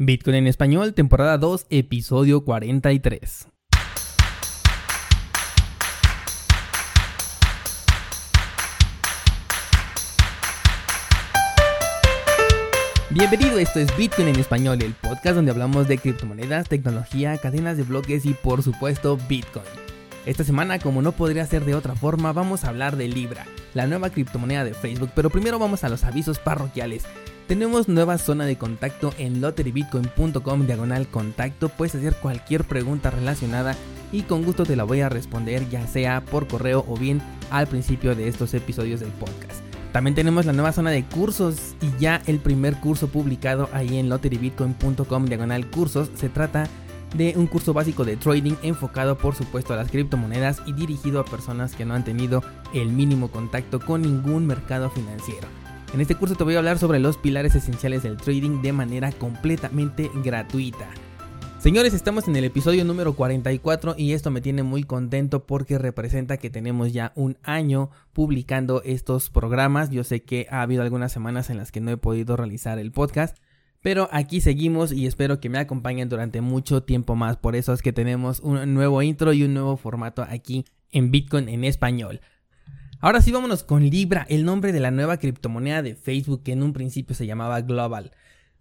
Bitcoin en español, temporada 2, episodio 43. Bienvenido, esto es Bitcoin en español, el podcast donde hablamos de criptomonedas, tecnología, cadenas de bloques y por supuesto Bitcoin. Esta semana, como no podría ser de otra forma, vamos a hablar de Libra, la nueva criptomoneda de Facebook, pero primero vamos a los avisos parroquiales. Tenemos nueva zona de contacto en lotterybitcoin.com diagonal contacto. Puedes hacer cualquier pregunta relacionada y con gusto te la voy a responder ya sea por correo o bien al principio de estos episodios del podcast. También tenemos la nueva zona de cursos y ya el primer curso publicado ahí en lotterybitcoin.com diagonal cursos. Se trata de un curso básico de trading enfocado por supuesto a las criptomonedas y dirigido a personas que no han tenido el mínimo contacto con ningún mercado financiero. En este curso te voy a hablar sobre los pilares esenciales del trading de manera completamente gratuita. Señores, estamos en el episodio número 44 y esto me tiene muy contento porque representa que tenemos ya un año publicando estos programas. Yo sé que ha habido algunas semanas en las que no he podido realizar el podcast, pero aquí seguimos y espero que me acompañen durante mucho tiempo más. Por eso es que tenemos un nuevo intro y un nuevo formato aquí en Bitcoin en español. Ahora sí vámonos con Libra, el nombre de la nueva criptomoneda de Facebook que en un principio se llamaba Global.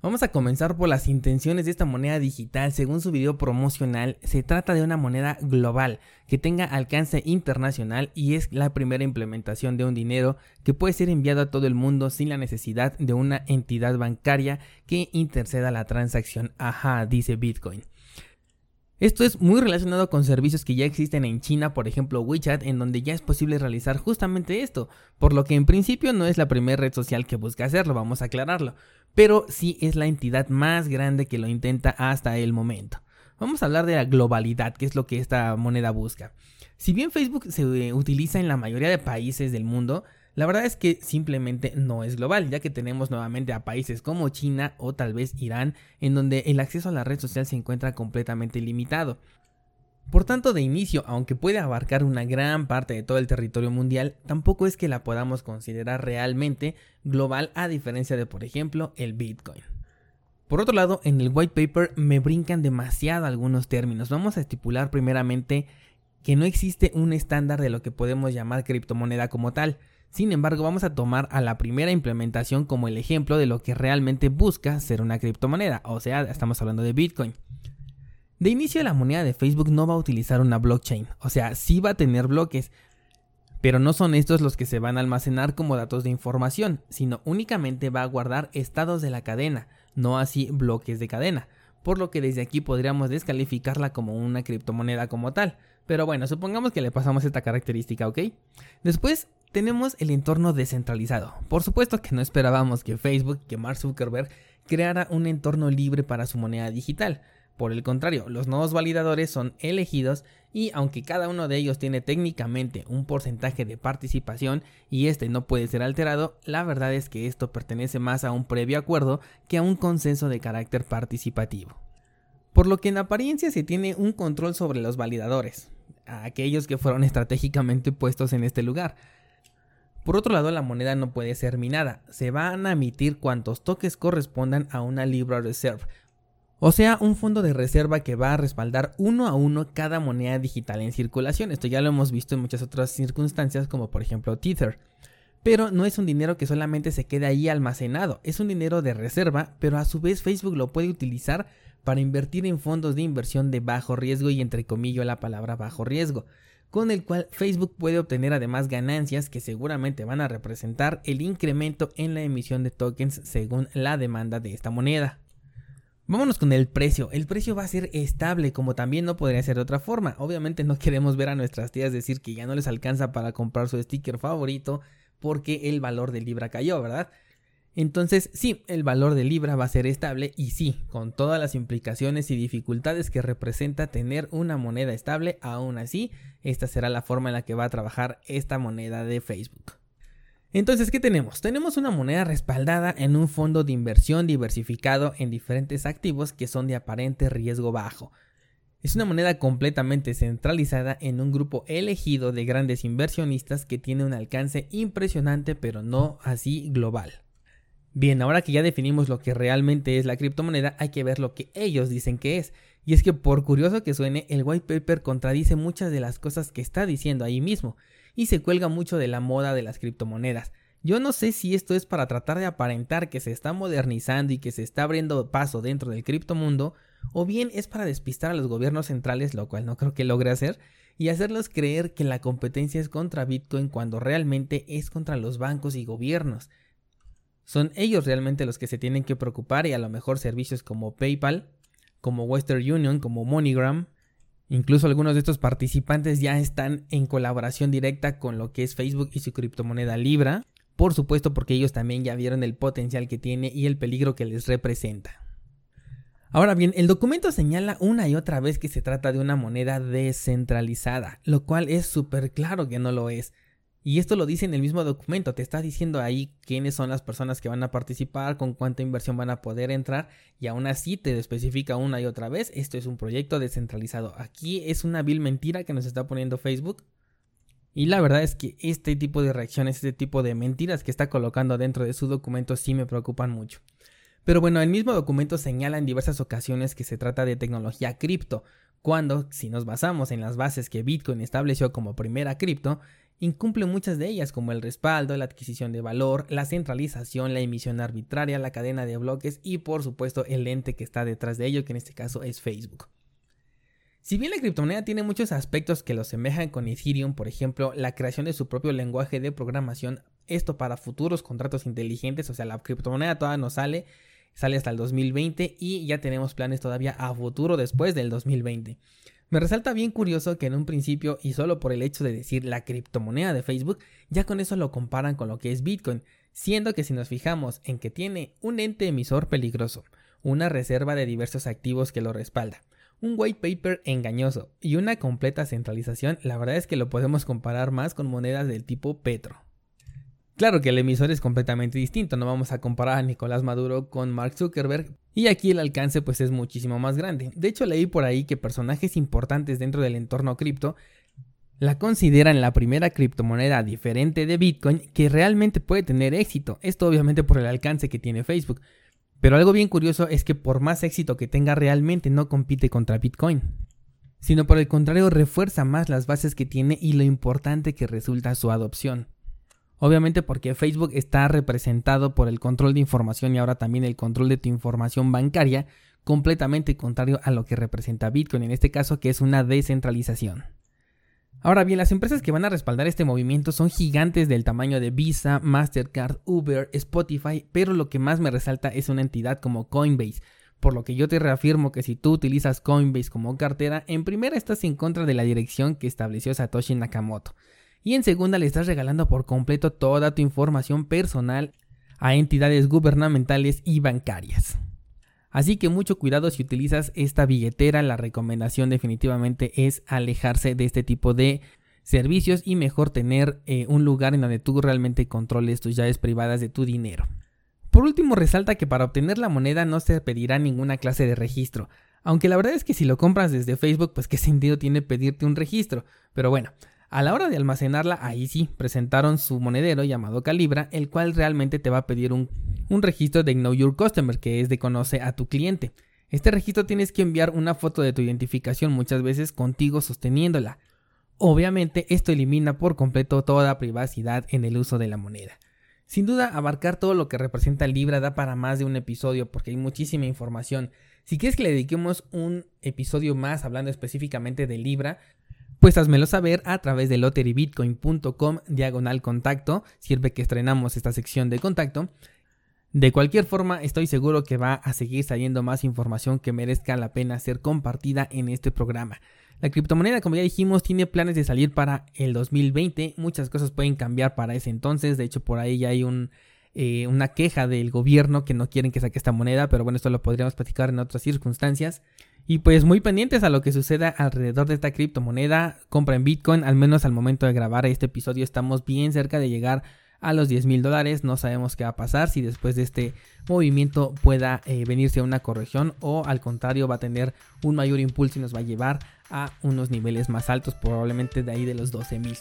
Vamos a comenzar por las intenciones de esta moneda digital. Según su video promocional, se trata de una moneda global que tenga alcance internacional y es la primera implementación de un dinero que puede ser enviado a todo el mundo sin la necesidad de una entidad bancaria que interceda la transacción. Ajá, dice Bitcoin. Esto es muy relacionado con servicios que ya existen en China, por ejemplo WeChat, en donde ya es posible realizar justamente esto, por lo que en principio no es la primera red social que busca hacerlo, vamos a aclararlo, pero sí es la entidad más grande que lo intenta hasta el momento. Vamos a hablar de la globalidad, que es lo que esta moneda busca. Si bien Facebook se utiliza en la mayoría de países del mundo, la verdad es que simplemente no es global, ya que tenemos nuevamente a países como China o tal vez Irán, en donde el acceso a la red social se encuentra completamente limitado. Por tanto, de inicio, aunque puede abarcar una gran parte de todo el territorio mundial, tampoco es que la podamos considerar realmente global a diferencia de, por ejemplo, el Bitcoin. Por otro lado, en el white paper me brincan demasiado algunos términos. Vamos a estipular primeramente que no existe un estándar de lo que podemos llamar criptomoneda como tal. Sin embargo, vamos a tomar a la primera implementación como el ejemplo de lo que realmente busca ser una criptomoneda, o sea, estamos hablando de Bitcoin. De inicio, la moneda de Facebook no va a utilizar una blockchain, o sea, sí va a tener bloques, pero no son estos los que se van a almacenar como datos de información, sino únicamente va a guardar estados de la cadena, no así bloques de cadena, por lo que desde aquí podríamos descalificarla como una criptomoneda como tal. Pero bueno, supongamos que le pasamos esta característica, ¿ok? Después tenemos el entorno descentralizado. Por supuesto que no esperábamos que Facebook, que Mark Zuckerberg, creara un entorno libre para su moneda digital. Por el contrario, los nuevos validadores son elegidos y aunque cada uno de ellos tiene técnicamente un porcentaje de participación y este no puede ser alterado, la verdad es que esto pertenece más a un previo acuerdo que a un consenso de carácter participativo. Por lo que en apariencia se tiene un control sobre los validadores, aquellos que fueron estratégicamente puestos en este lugar, por otro lado, la moneda no puede ser minada, se van a emitir cuantos toques correspondan a una Libra Reserve, o sea, un fondo de reserva que va a respaldar uno a uno cada moneda digital en circulación. Esto ya lo hemos visto en muchas otras circunstancias, como por ejemplo Tether. Pero no es un dinero que solamente se quede ahí almacenado, es un dinero de reserva, pero a su vez Facebook lo puede utilizar para invertir en fondos de inversión de bajo riesgo y entre comillas la palabra bajo riesgo con el cual Facebook puede obtener además ganancias que seguramente van a representar el incremento en la emisión de tokens según la demanda de esta moneda. Vámonos con el precio. El precio va a ser estable, como también no podría ser de otra forma. Obviamente no queremos ver a nuestras tías decir que ya no les alcanza para comprar su sticker favorito porque el valor del Libra cayó, ¿verdad? Entonces, sí, el valor de Libra va a ser estable y sí, con todas las implicaciones y dificultades que representa tener una moneda estable, aún así, esta será la forma en la que va a trabajar esta moneda de Facebook. Entonces, ¿qué tenemos? Tenemos una moneda respaldada en un fondo de inversión diversificado en diferentes activos que son de aparente riesgo bajo. Es una moneda completamente centralizada en un grupo elegido de grandes inversionistas que tiene un alcance impresionante pero no así global. Bien, ahora que ya definimos lo que realmente es la criptomoneda, hay que ver lo que ellos dicen que es. Y es que por curioso que suene, el white paper contradice muchas de las cosas que está diciendo ahí mismo, y se cuelga mucho de la moda de las criptomonedas. Yo no sé si esto es para tratar de aparentar que se está modernizando y que se está abriendo paso dentro del criptomundo, o bien es para despistar a los gobiernos centrales, lo cual no creo que logre hacer, y hacerlos creer que la competencia es contra Bitcoin cuando realmente es contra los bancos y gobiernos. Son ellos realmente los que se tienen que preocupar y a lo mejor servicios como PayPal, como Western Union, como MoneyGram, incluso algunos de estos participantes ya están en colaboración directa con lo que es Facebook y su criptomoneda Libra, por supuesto porque ellos también ya vieron el potencial que tiene y el peligro que les representa. Ahora bien, el documento señala una y otra vez que se trata de una moneda descentralizada, lo cual es súper claro que no lo es. Y esto lo dice en el mismo documento, te está diciendo ahí quiénes son las personas que van a participar, con cuánta inversión van a poder entrar y aún así te especifica una y otra vez, esto es un proyecto descentralizado. Aquí es una vil mentira que nos está poniendo Facebook. Y la verdad es que este tipo de reacciones, este tipo de mentiras que está colocando dentro de su documento sí me preocupan mucho. Pero bueno, el mismo documento señala en diversas ocasiones que se trata de tecnología cripto, cuando, si nos basamos en las bases que Bitcoin estableció como primera cripto, incumple muchas de ellas como el respaldo, la adquisición de valor, la centralización, la emisión arbitraria, la cadena de bloques y por supuesto el ente que está detrás de ello, que en este caso es Facebook. Si bien la criptomoneda tiene muchos aspectos que lo semejan con Ethereum, por ejemplo, la creación de su propio lenguaje de programación, esto para futuros contratos inteligentes, o sea, la criptomoneda todavía no sale, sale hasta el 2020 y ya tenemos planes todavía a futuro después del 2020. Me resalta bien curioso que en un principio, y solo por el hecho de decir la criptomoneda de Facebook, ya con eso lo comparan con lo que es Bitcoin, siendo que si nos fijamos en que tiene un ente emisor peligroso, una reserva de diversos activos que lo respalda, un white paper engañoso y una completa centralización, la verdad es que lo podemos comparar más con monedas del tipo Petro. Claro que el emisor es completamente distinto, no vamos a comparar a Nicolás Maduro con Mark Zuckerberg, y aquí el alcance pues es muchísimo más grande. De hecho leí por ahí que personajes importantes dentro del entorno cripto la consideran la primera criptomoneda diferente de Bitcoin que realmente puede tener éxito. Esto obviamente por el alcance que tiene Facebook. Pero algo bien curioso es que por más éxito que tenga realmente no compite contra Bitcoin. Sino por el contrario refuerza más las bases que tiene y lo importante que resulta su adopción. Obviamente porque Facebook está representado por el control de información y ahora también el control de tu información bancaria, completamente contrario a lo que representa Bitcoin, en este caso que es una descentralización. Ahora bien, las empresas que van a respaldar este movimiento son gigantes del tamaño de Visa, Mastercard, Uber, Spotify, pero lo que más me resalta es una entidad como Coinbase, por lo que yo te reafirmo que si tú utilizas Coinbase como cartera, en primera estás en contra de la dirección que estableció Satoshi Nakamoto y en segunda le estás regalando por completo toda tu información personal a entidades gubernamentales y bancarias. Así que mucho cuidado si utilizas esta billetera, la recomendación definitivamente es alejarse de este tipo de servicios y mejor tener eh, un lugar en donde tú realmente controles tus llaves privadas de tu dinero. Por último, resalta que para obtener la moneda no se pedirá ninguna clase de registro, aunque la verdad es que si lo compras desde Facebook, pues qué sentido tiene pedirte un registro, pero bueno, a la hora de almacenarla, ahí sí, presentaron su monedero llamado Calibra, el cual realmente te va a pedir un, registro de Know Your Customer, que es de conoce a tu cliente. Este registro tienes que enviar una foto de tu identificación muchas veces contigo sosteniéndola. Obviamente esto elimina por completo toda privacidad en el uso de la moneda. Sin duda, abarcar todo lo que representa Libra da para más de un episodio porque hay muchísima información. Si quieres que le dediquemos un episodio más hablando específicamente de Libra, pues házmelo saber a través de lotterybitcoin.com diagonal contacto, sirve que estrenamos esta sección de contacto. De cualquier forma, estoy seguro que va a seguir saliendo más información que merezca la pena ser compartida en este programa. La criptomoneda, como ya dijimos, tiene planes de salir para el 2020. Muchas cosas pueden cambiar para ese entonces. De hecho, por ahí ya hay un, eh, una queja del gobierno que no quieren que saque esta moneda. Pero bueno, esto lo podríamos platicar en otras circunstancias. Y pues muy pendientes a lo que suceda alrededor de esta criptomoneda, compra en Bitcoin, al menos al momento de grabar este episodio estamos bien cerca de llegar a los 10 mil dólares, no sabemos qué va a pasar, si después de este movimiento pueda eh, venirse a una corrección o al contrario va a tener un mayor impulso y nos va a llevar a unos niveles más altos, probablemente de ahí de los 12 mil.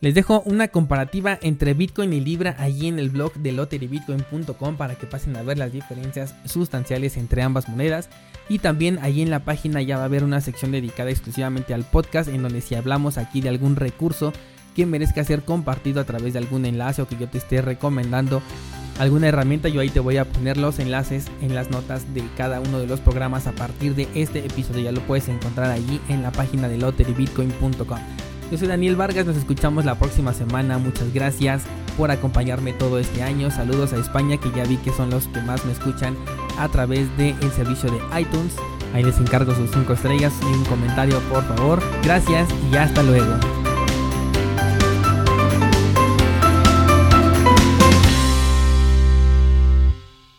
Les dejo una comparativa entre Bitcoin y Libra allí en el blog de lotterybitcoin.com para que pasen a ver las diferencias sustanciales entre ambas monedas. Y también allí en la página ya va a haber una sección dedicada exclusivamente al podcast en donde si hablamos aquí de algún recurso que merezca ser compartido a través de algún enlace o que yo te esté recomendando alguna herramienta, yo ahí te voy a poner los enlaces en las notas de cada uno de los programas a partir de este episodio. Ya lo puedes encontrar allí en la página de lotterybitcoin.com. Yo soy Daniel Vargas, nos escuchamos la próxima semana. Muchas gracias por acompañarme todo este año. Saludos a España, que ya vi que son los que más me escuchan a través del servicio de iTunes. Ahí les encargo sus 5 estrellas y un comentario, por favor. Gracias y hasta luego.